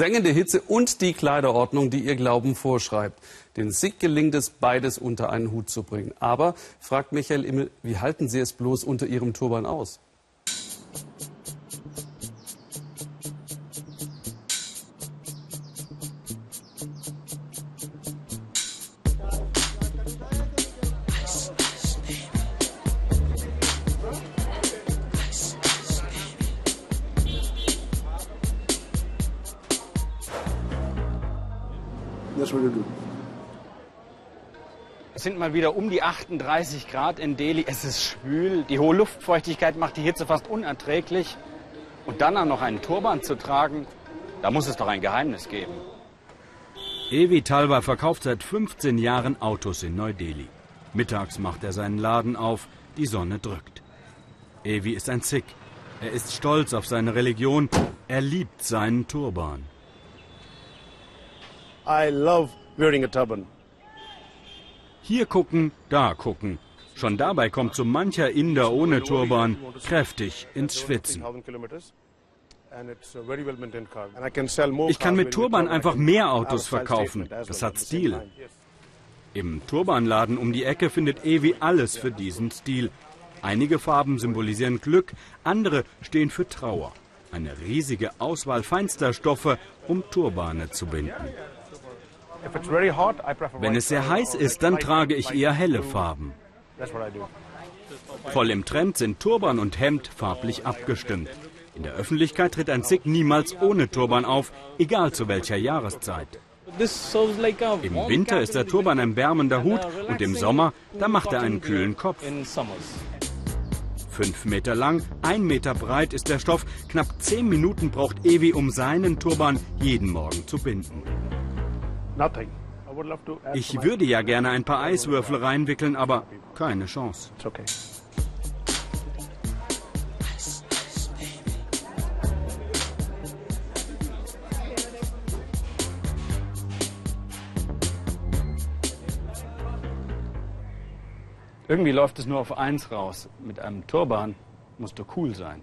Sengende Hitze und die Kleiderordnung, die ihr Glauben vorschreibt. Den Sikh gelingt es, beides unter einen Hut zu bringen. Aber, fragt Michael Immel, wie halten Sie es bloß unter Ihrem Turban aus? That's what you do. Es sind mal wieder um die 38 Grad in Delhi. Es ist schwül. Die hohe Luftfeuchtigkeit macht die Hitze fast unerträglich. Und dann auch noch einen Turban zu tragen, da muss es doch ein Geheimnis geben. Evi Talva verkauft seit 15 Jahren Autos in Neu-Delhi. Mittags macht er seinen Laden auf, die Sonne drückt. Evi ist ein Sikh. Er ist stolz auf seine Religion. Er liebt seinen Turban. I love wearing a turban. Hier gucken, da gucken. Schon dabei kommt so mancher Inder ohne Turban kräftig ins Schwitzen. Ich kann mit Turban einfach mehr Autos verkaufen. Das hat Stil. Im Turbanladen um die Ecke findet Evi alles für diesen Stil. Einige Farben symbolisieren Glück, andere stehen für Trauer. Eine riesige Auswahl feinster Stoffe, um Turbane zu binden. Wenn es sehr heiß ist, dann trage ich eher helle Farben. Voll im Trend sind Turban und Hemd farblich abgestimmt. In der Öffentlichkeit tritt ein Sikh niemals ohne Turban auf, egal zu welcher Jahreszeit. Im Winter ist der Turban ein wärmender Hut und im Sommer, da macht er einen kühlen Kopf. Fünf Meter lang, ein Meter breit ist der Stoff. Knapp zehn Minuten braucht Evi, um seinen Turban jeden Morgen zu binden. Ich würde ja gerne ein paar Eiswürfel reinwickeln, aber keine Chance. Irgendwie läuft es nur auf eins raus. Mit einem Turban musst du cool sein.